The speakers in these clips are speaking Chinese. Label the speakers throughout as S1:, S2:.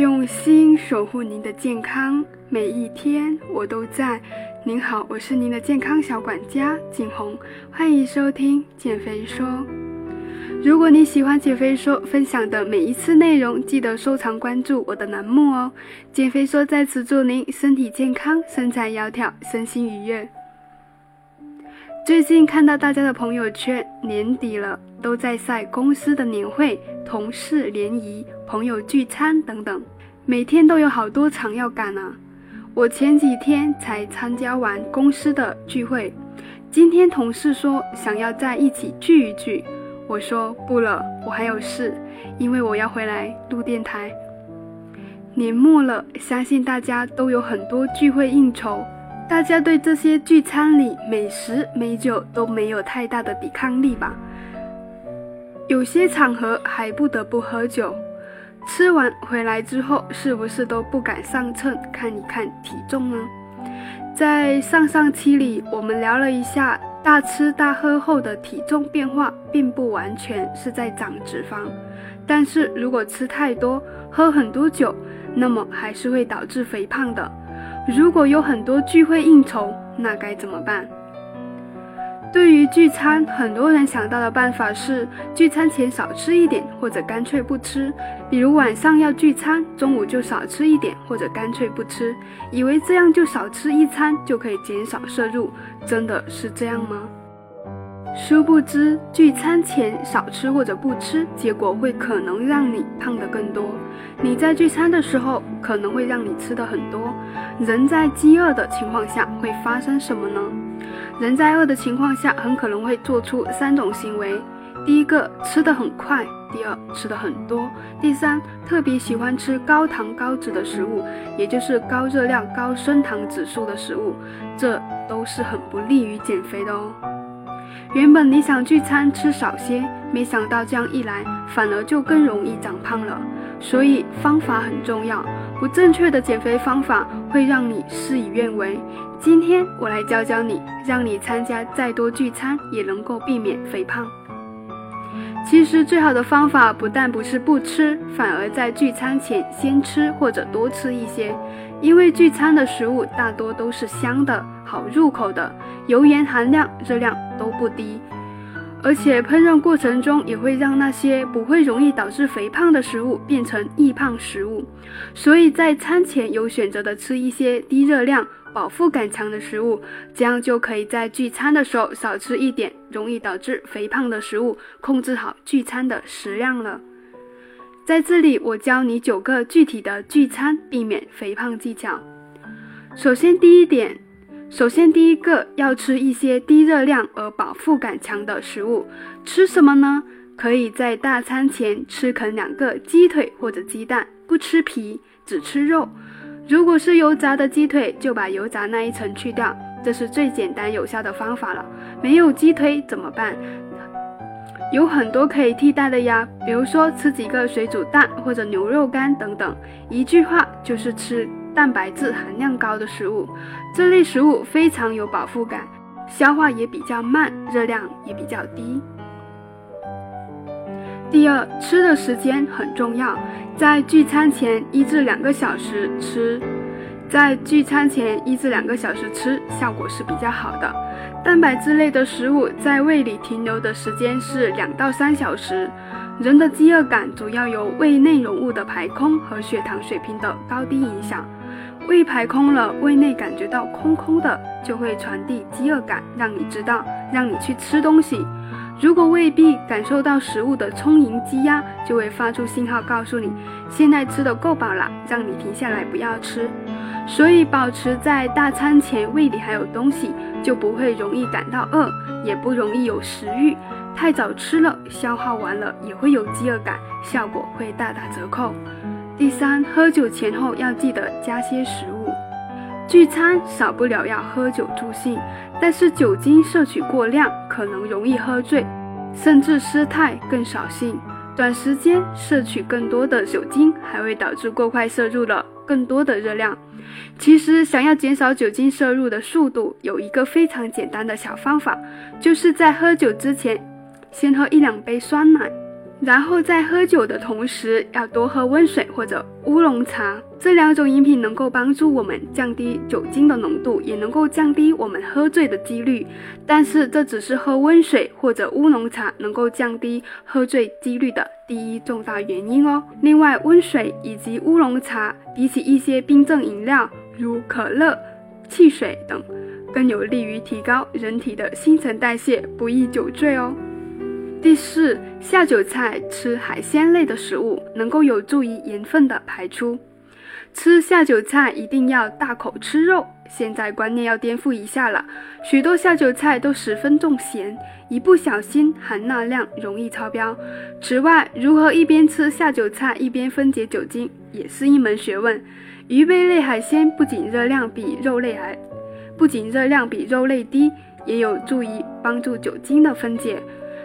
S1: 用心守护您的健康，每一天我都在。您好，我是您的健康小管家景红，欢迎收听减肥说。如果你喜欢减肥说分享的每一次内容，记得收藏关注我的栏目哦。减肥说在此祝您身体健康，身材窈窕，身心愉悦。最近看到大家的朋友圈，年底了都在晒公司的年会、同事联谊、朋友聚餐等等，每天都有好多场要赶啊。我前几天才参加完公司的聚会，今天同事说想要在一起聚一聚，我说不了，我还有事，因为我要回来录电台。年末了，相信大家都有很多聚会应酬。大家对这些聚餐里美食美酒都没有太大的抵抗力吧？有些场合还不得不喝酒，吃完回来之后是不是都不敢上秤看一看体重呢？在上上期里，我们聊了一下大吃大喝后的体重变化，并不完全是在长脂肪，但是如果吃太多、喝很多酒，那么还是会导致肥胖的。如果有很多聚会应酬，那该怎么办？对于聚餐，很多人想到的办法是聚餐前少吃一点，或者干脆不吃。比如晚上要聚餐，中午就少吃一点，或者干脆不吃，以为这样就少吃一餐就可以减少摄入。真的是这样吗？殊不知，聚餐前少吃或者不吃，结果会可能让你胖得更多。你在聚餐的时候，可能会让你吃的很多。人在饥饿的情况下会发生什么呢？人在饿的情况下，很可能会做出三种行为：第一个，吃的很快；第二，吃的很多；第三，特别喜欢吃高糖高脂的食物，也就是高热量、高升糖指数的食物。这都是很不利于减肥的哦。原本你想聚餐吃少些，没想到这样一来，反而就更容易长胖了。所以方法很重要，不正确的减肥方法会让你事与愿违。今天我来教教你，让你参加再多聚餐也能够避免肥胖。其实最好的方法不但不是不吃，反而在聚餐前先吃或者多吃一些，因为聚餐的食物大多都是香的好入口的，油盐含量、热量都不低，而且烹饪过程中也会让那些不会容易导致肥胖的食物变成易胖食物，所以在餐前有选择的吃一些低热量。饱腹感强的食物，这样就可以在聚餐的时候少吃一点容易导致肥胖的食物，控制好聚餐的食量了。在这里，我教你九个具体的聚餐避免肥胖技巧。首先，第一点，首先第一个要吃一些低热量而饱腹感强的食物。吃什么呢？可以在大餐前吃啃两个鸡腿或者鸡蛋，不吃皮，只吃肉。如果是油炸的鸡腿，就把油炸那一层去掉，这是最简单有效的方法了。没有鸡腿怎么办？有很多可以替代的呀，比如说吃几个水煮蛋或者牛肉干等等。一句话就是吃蛋白质含量高的食物，这类食物非常有饱腹感，消化也比较慢，热量也比较低。第二，吃的时间很重要，在聚餐前一至两个小时吃，在聚餐前一至两个小时吃，效果是比较好的。蛋白质类的食物在胃里停留的时间是两到三小时。人的饥饿感主要由胃内容物的排空和血糖水平的高低影响。胃排空了，胃内感觉到空空的，就会传递饥饿感，让你知道，让你去吃东西。如果胃壁感受到食物的充盈积压，就会发出信号告诉你，现在吃的够饱了，让你停下来不要吃。所以保持在大餐前胃里还有东西，就不会容易感到饿，也不容易有食欲。太早吃了，消耗完了也会有饥饿感，效果会大打折扣。第三，喝酒前后要记得加些食物。聚餐少不了要喝酒助兴，但是酒精摄取过量可能容易喝醉，甚至失态更扫兴。短时间摄取更多的酒精，还会导致过快摄入了更多的热量。其实想要减少酒精摄入的速度，有一个非常简单的小方法，就是在喝酒之前，先喝一两杯酸奶，然后在喝酒的同时，要多喝温水或者乌龙茶，这两种饮品能够帮助我们降低酒精的浓度，也能够降低我们喝醉的几率。但是这只是喝温水或者乌龙茶能够降低喝醉几率的第一重大原因哦。另外，温水以及乌龙茶比起一些冰镇饮料，如可乐、汽水等，更有利于提高人体的新陈代谢，不易酒醉哦。第四，下酒菜吃海鲜类的食物，能够有助于盐分的排出。吃下酒菜一定要大口吃肉。现在观念要颠覆一下了，许多下酒菜都十分重咸，一不小心含钠量容易超标。此外，如何一边吃下酒菜一边分解酒精，也是一门学问。鱼贝类海鲜不仅热量比肉类还，不仅热量比肉类低，也有助于帮助酒精的分解。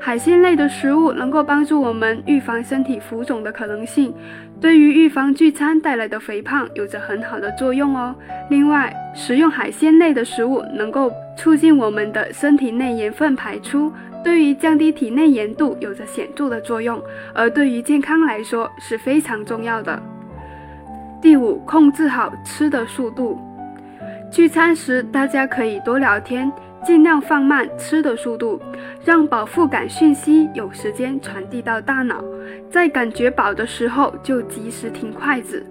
S1: 海鲜类的食物能够帮助我们预防身体浮肿的可能性，对于预防聚餐带来的肥胖有着很好的作用哦。另外，食用海鲜类的食物能够促进我们的身体内盐分排出，对于降低体内盐度有着显著的作用，而对于健康来说是非常重要的。第五，控制好吃的速度。聚餐时，大家可以多聊天。尽量放慢吃的速度，让饱腹感讯息有时间传递到大脑，在感觉饱的时候就及时停筷子，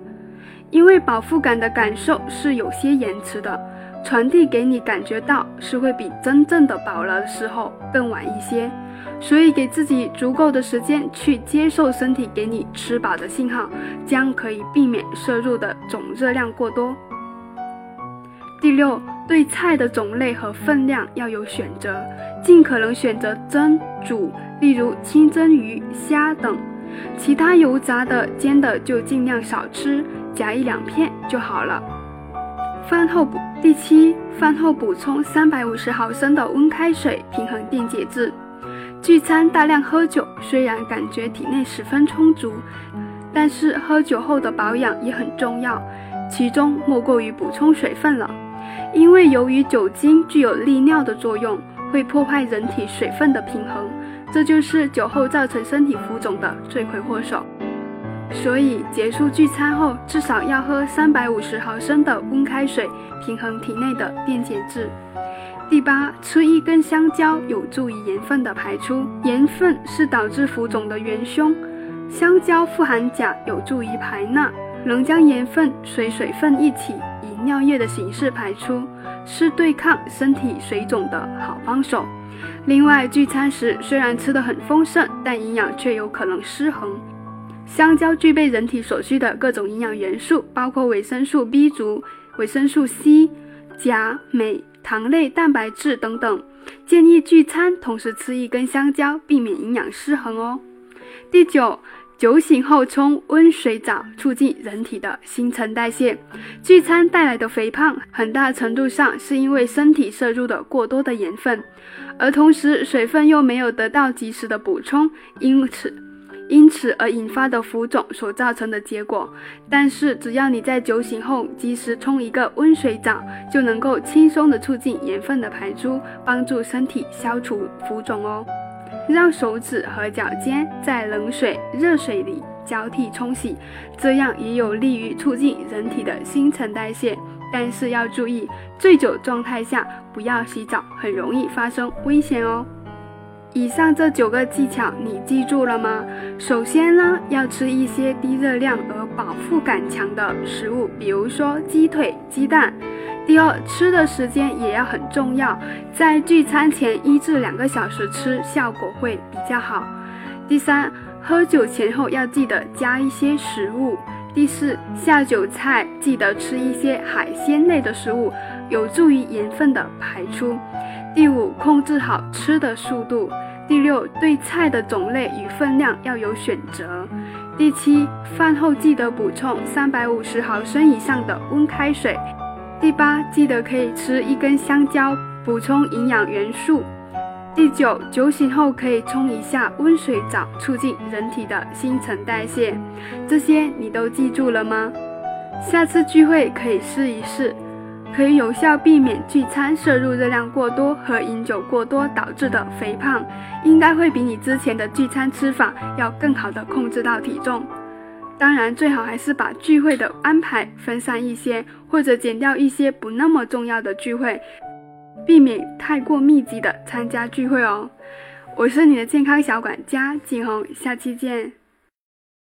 S1: 因为饱腹感的感受是有些延迟的，传递给你感觉到是会比真正的饱了的时候更晚一些，所以给自己足够的时间去接受身体给你吃饱的信号，将可以避免摄入的总热量过多。第六，对菜的种类和分量要有选择，尽可能选择蒸、煮，例如清蒸鱼、虾等。其他油炸的、煎的就尽量少吃，夹一两片就好了。饭后补第七，饭后补充三百五十毫升的温开水，平衡电解质。聚餐大量喝酒，虽然感觉体内十分充足，但是喝酒后的保养也很重要，其中莫过于补充水分了。因为由于酒精具有利尿的作用，会破坏人体水分的平衡，这就是酒后造成身体浮肿的罪魁祸首。所以结束聚餐后，至少要喝三百五十毫升的温开水，平衡体内的电解质。第八，吃一根香蕉有助于盐分的排出。盐分是导致浮肿的元凶，香蕉富含钾，有助于排钠，能将盐分随水分一起以。尿液的形式排出，是对抗身体水肿的好帮手。另外，聚餐时虽然吃得很丰盛，但营养却有可能失衡。香蕉具备人体所需的各种营养元素，包括维生素 B 族、维生素 C、钾、镁、糖类、蛋白质等等。建议聚餐同时吃一根香蕉，避免营养失衡哦。第九。酒醒后冲温水澡，促进人体的新陈代谢。聚餐带来的肥胖，很大程度上是因为身体摄入的过多的盐分，而同时水分又没有得到及时的补充，因此因此而引发的浮肿所造成的结果。但是只要你在酒醒后及时冲一个温水澡，就能够轻松的促进盐分的排出，帮助身体消除浮肿哦。让手指和脚尖在冷水、热水里交替冲洗，这样也有利于促进人体的新陈代谢。但是要注意，醉酒状态下不要洗澡，很容易发生危险哦。以上这九个技巧你记住了吗？首先呢，要吃一些低热量而饱腹感强的食物，比如说鸡腿、鸡蛋。第二，吃的时间也要很重要，在聚餐前一至两个小时吃，效果会比较好。第三，喝酒前后要记得加一些食物。第四，下酒菜记得吃一些海鲜类的食物，有助于盐分的排出。第五，控制好吃的速度。第六，对菜的种类与分量要有选择。第七，饭后记得补充三百五十毫升以上的温开水。第八，记得可以吃一根香蕉，补充营养元素。第九，酒醒后可以冲一下温水澡，促进人体的新陈代谢。这些你都记住了吗？下次聚会可以试一试。可以有效避免聚餐摄入热量过多和饮酒过多导致的肥胖，应该会比你之前的聚餐吃法要更好的控制到体重。当然，最好还是把聚会的安排分散一些，或者减掉一些不那么重要的聚会，避免太过密集的参加聚会哦。我是你的健康小管家景红，下期见。